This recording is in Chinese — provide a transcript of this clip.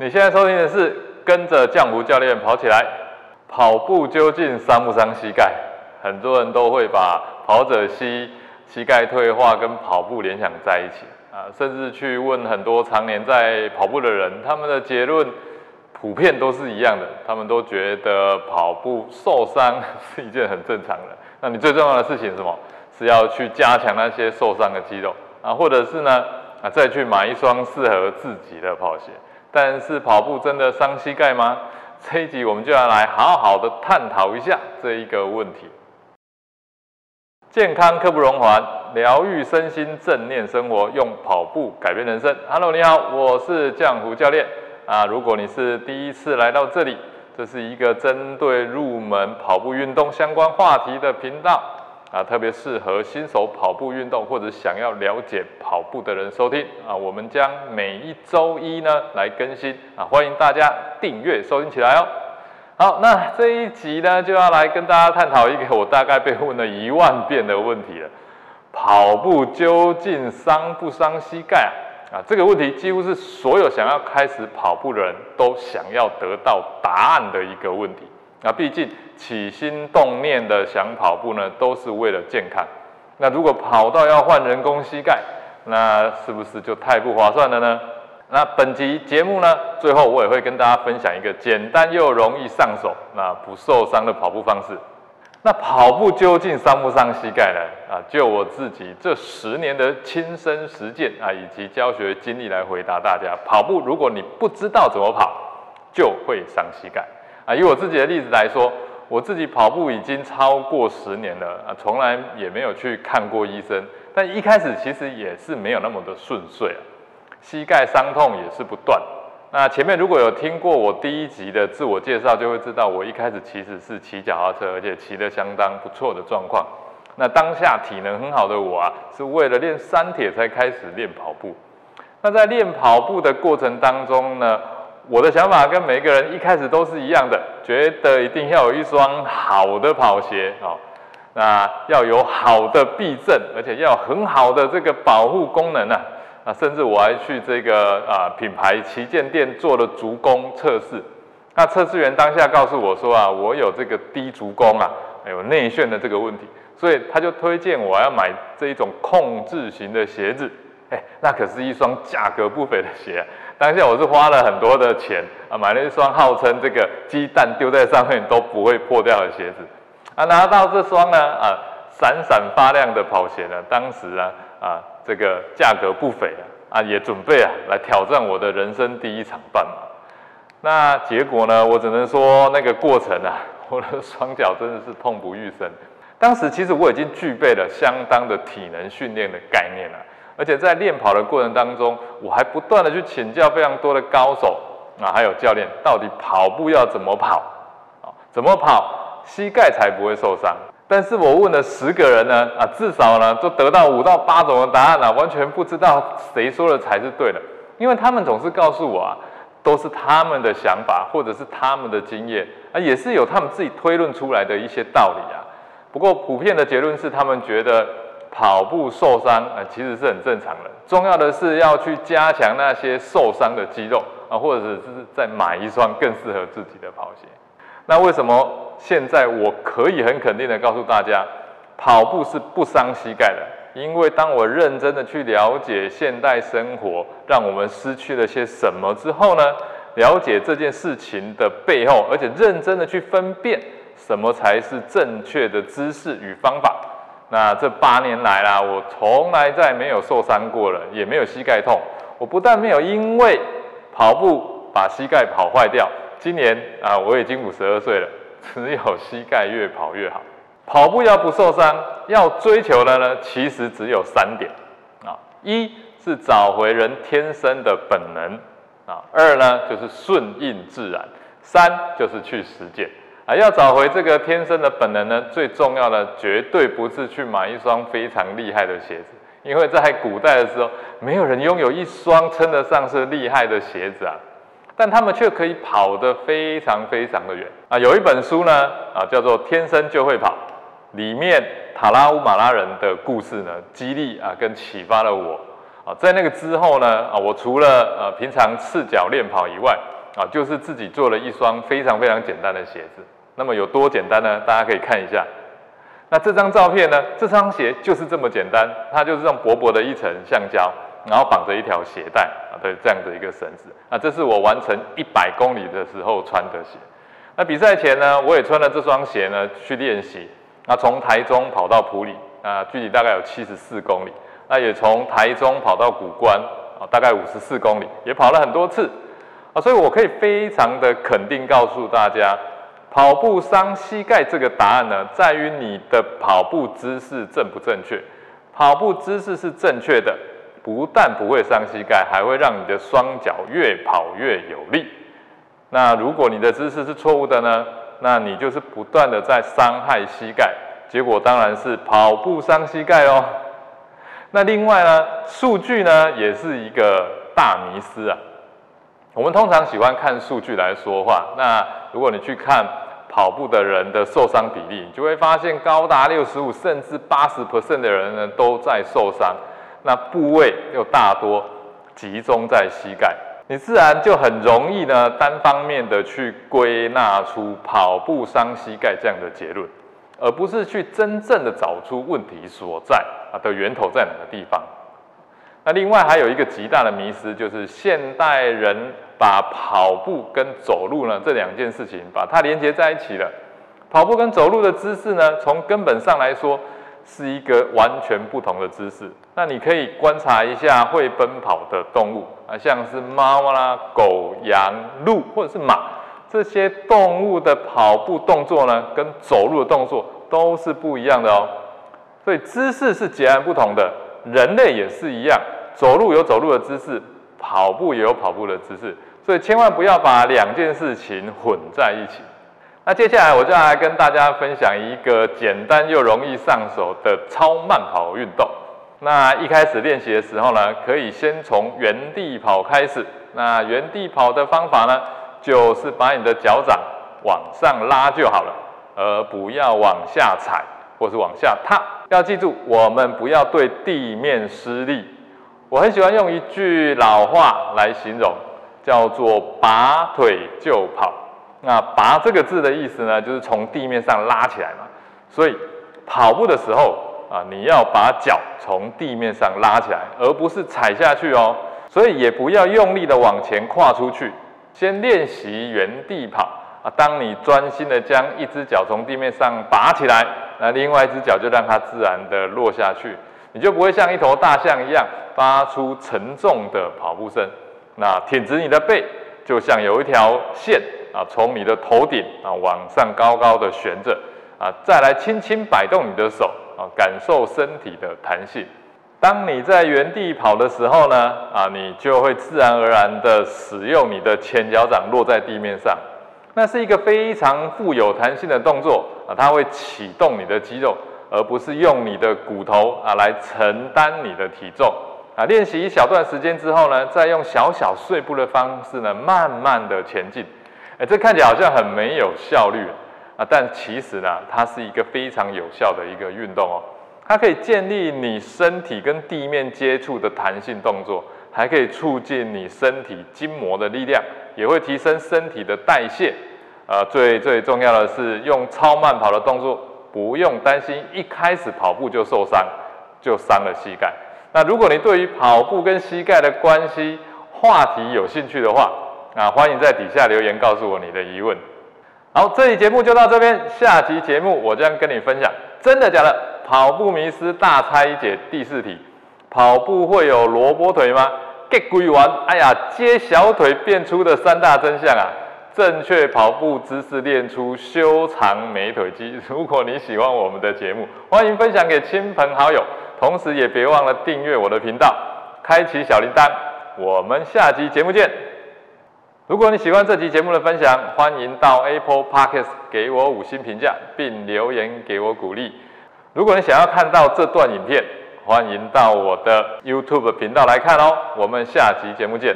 你现在收听的是跟着浆糊教练跑起来。跑步究竟伤不伤膝盖？很多人都会把跑者膝膝盖退化跟跑步联想在一起啊，甚至去问很多常年在跑步的人，他们的结论普遍都是一样的，他们都觉得跑步受伤是一件很正常的。那你最重要的事情是什么？是要去加强那些受伤的肌肉啊，或者是呢啊再去买一双适合自己的跑鞋。但是跑步真的伤膝盖吗？这一集我们就要来好好的探讨一下这一个问题。健康刻不容缓，疗愈身心，正念生活，用跑步改变人生。Hello，你好，我是江湖教练啊。如果你是第一次来到这里，这是一个针对入门跑步运动相关话题的频道。啊，特别适合新手跑步运动或者想要了解跑步的人收听啊。我们将每一周一呢来更新啊，欢迎大家订阅收听起来哦。好，那这一集呢就要来跟大家探讨一个我大概被问了一万遍的问题了：跑步究竟伤不伤膝盖啊？啊，这个问题几乎是所有想要开始跑步的人都想要得到答案的一个问题。那毕竟起心动念的想跑步呢，都是为了健康。那如果跑到要换人工膝盖，那是不是就太不划算了呢？那本集节目呢，最后我也会跟大家分享一个简单又容易上手、那不受伤的跑步方式。那跑步究竟伤不伤膝盖呢？啊，就我自己这十年的亲身实践啊，以及教学经历来回答大家：跑步如果你不知道怎么跑，就会伤膝盖。啊，以我自己的例子来说，我自己跑步已经超过十年了啊，从来也没有去看过医生。但一开始其实也是没有那么的顺遂啊，膝盖伤痛也是不断。那前面如果有听过我第一集的自我介绍，就会知道我一开始其实是骑脚踏车，而且骑得相当不错的状况。那当下体能很好的我啊，是为了练三铁才开始练跑步。那在练跑步的过程当中呢？我的想法跟每个人一开始都是一样的，觉得一定要有一双好的跑鞋哦，那要有好的避震，而且要很好的这个保护功能呢。啊，甚至我还去这个啊品牌旗舰店做了足弓测试。那测试员当下告诉我说啊，我有这个低足弓啊，还有内旋的这个问题，所以他就推荐我要买这一种控制型的鞋子。哎，那可是一双价格不菲的鞋。当下我是花了很多的钱啊，买了一双号称这个鸡蛋丢在上面都不会破掉的鞋子啊，拿到这双呢啊闪闪发亮的跑鞋呢，当时啊啊这个价格不菲啊，也准备啊来挑战我的人生第一场半马。那结果呢，我只能说那个过程啊，我的双脚真的是痛不欲生。当时其实我已经具备了相当的体能训练的概念了。而且在练跑的过程当中，我还不断的去请教非常多的高手啊，还有教练，到底跑步要怎么跑啊？怎么跑膝盖才不会受伤？但是我问了十个人呢，啊，至少呢都得到五到八种的答案啊，完全不知道谁说的才是对的，因为他们总是告诉我啊，都是他们的想法或者是他们的经验啊，也是有他们自己推论出来的一些道理啊。不过普遍的结论是，他们觉得。跑步受伤啊，其实是很正常的。重要的是要去加强那些受伤的肌肉啊，或者是再买一双更适合自己的跑鞋。那为什么现在我可以很肯定的告诉大家，跑步是不伤膝盖的？因为当我认真的去了解现代生活让我们失去了些什么之后呢，了解这件事情的背后，而且认真的去分辨什么才是正确的姿势与方法。那这八年来啦，我从来再没有受伤过了，也没有膝盖痛。我不但没有因为跑步把膝盖跑坏掉，今年啊我已经五十二岁了，只有膝盖越跑越好。跑步要不受伤，要追求的呢，其实只有三点啊：一是找回人天生的本能啊；二呢就是顺应自然；三就是去实践。啊，要找回这个天生的本能呢，最重要的绝对不是去买一双非常厉害的鞋子，因为在古代的时候，没有人拥有一双称得上是厉害的鞋子啊，但他们却可以跑得非常非常的远。啊。有一本书呢，啊，叫做《天生就会跑》，里面塔拉乌马拉人的故事呢，激励啊跟启发了我。啊，在那个之后呢，啊，我除了呃平常赤脚练跑以外，啊，就是自己做了一双非常非常简单的鞋子。那么有多简单呢？大家可以看一下。那这张照片呢？这双鞋就是这么简单，它就是用薄薄的一层橡胶，然后绑着一条鞋带啊，对，这样的一个绳子。那这是我完成一百公里的时候穿的鞋。那比赛前呢，我也穿了这双鞋呢去练习。那从台中跑到埔里，啊，距离大概有七十四公里。那也从台中跑到古关，啊，大概五十四公里，也跑了很多次。啊，所以我可以非常的肯定告诉大家。跑步伤膝盖这个答案呢，在于你的跑步姿势正不正确。跑步姿势是正确的，不但不会伤膝盖，还会让你的双脚越跑越有力。那如果你的姿势是错误的呢？那你就是不断的在伤害膝盖，结果当然是跑步伤膝盖哦。那另外呢，数据呢也是一个大迷思啊。我们通常喜欢看数据来说话。那如果你去看跑步的人的受伤比例，你就会发现高达六十五甚至八十 percent 的人呢都在受伤。那部位又大多集中在膝盖，你自然就很容易呢单方面的去归纳出跑步伤膝盖这样的结论，而不是去真正的找出问题所在啊的源头在哪个地方。那另外还有一个极大的迷思，就是现代人把跑步跟走路呢这两件事情把它连接在一起了。跑步跟走路的姿势呢，从根本上来说是一个完全不同的姿势。那你可以观察一下会奔跑的动物啊，像是猫啦、狗、羊、鹿或者是马这些动物的跑步动作呢，跟走路的动作都是不一样的哦。所以姿势是截然不同的。人类也是一样，走路有走路的姿势，跑步也有跑步的姿势，所以千万不要把两件事情混在一起。那接下来我就来跟大家分享一个简单又容易上手的超慢跑运动。那一开始练习的时候呢，可以先从原地跑开始。那原地跑的方法呢，就是把你的脚掌往上拉就好了，而不要往下踩或是往下踏。要记住，我们不要对地面施力。我很喜欢用一句老话来形容，叫做“拔腿就跑”。那“拔”这个字的意思呢，就是从地面上拉起来嘛。所以跑步的时候啊，你要把脚从地面上拉起来，而不是踩下去哦。所以也不要用力的往前跨出去，先练习原地跑啊。当你专心的将一只脚从地面上拔起来。那另外一只脚就让它自然的落下去，你就不会像一头大象一样发出沉重的跑步声。那挺直你的背，就像有一条线啊，从你的头顶啊往上高高的悬着啊，再来轻轻摆动你的手啊，感受身体的弹性。当你在原地跑的时候呢，啊，你就会自然而然的使用你的前脚掌落在地面上。那是一个非常富有弹性的动作啊，它会启动你的肌肉，而不是用你的骨头啊来承担你的体重啊。练习一小段时间之后呢，再用小小碎步的方式呢，慢慢的前进。哎，这看起来好像很没有效率啊，但其实呢，它是一个非常有效的一个运动哦。它可以建立你身体跟地面接触的弹性动作，还可以促进你身体筋膜的力量。也会提升身体的代谢，呃，最最重要的是用超慢跑的动作，不用担心一开始跑步就受伤，就伤了膝盖。那如果你对于跑步跟膝盖的关系话题有兴趣的话，啊，欢迎在底下留言告诉我你的疑问。好，这期节目就到这边，下期节目我将跟你分享真的假的跑步迷思大拆解第四题：跑步会有萝卜腿吗？get 鬼完，哎呀，接小腿变粗的三大真相啊！正确跑步姿势练出修长美腿肌。如果你喜欢我们的节目，欢迎分享给亲朋好友，同时也别忘了订阅我的频道，开启小铃铛。我们下集节目见。如果你喜欢这集节目的分享，欢迎到 Apple Podcast 给我五星评价，并留言给我鼓励。如果你想要看到这段影片，欢迎到我的 YouTube 频道来看哦，我们下期节目见。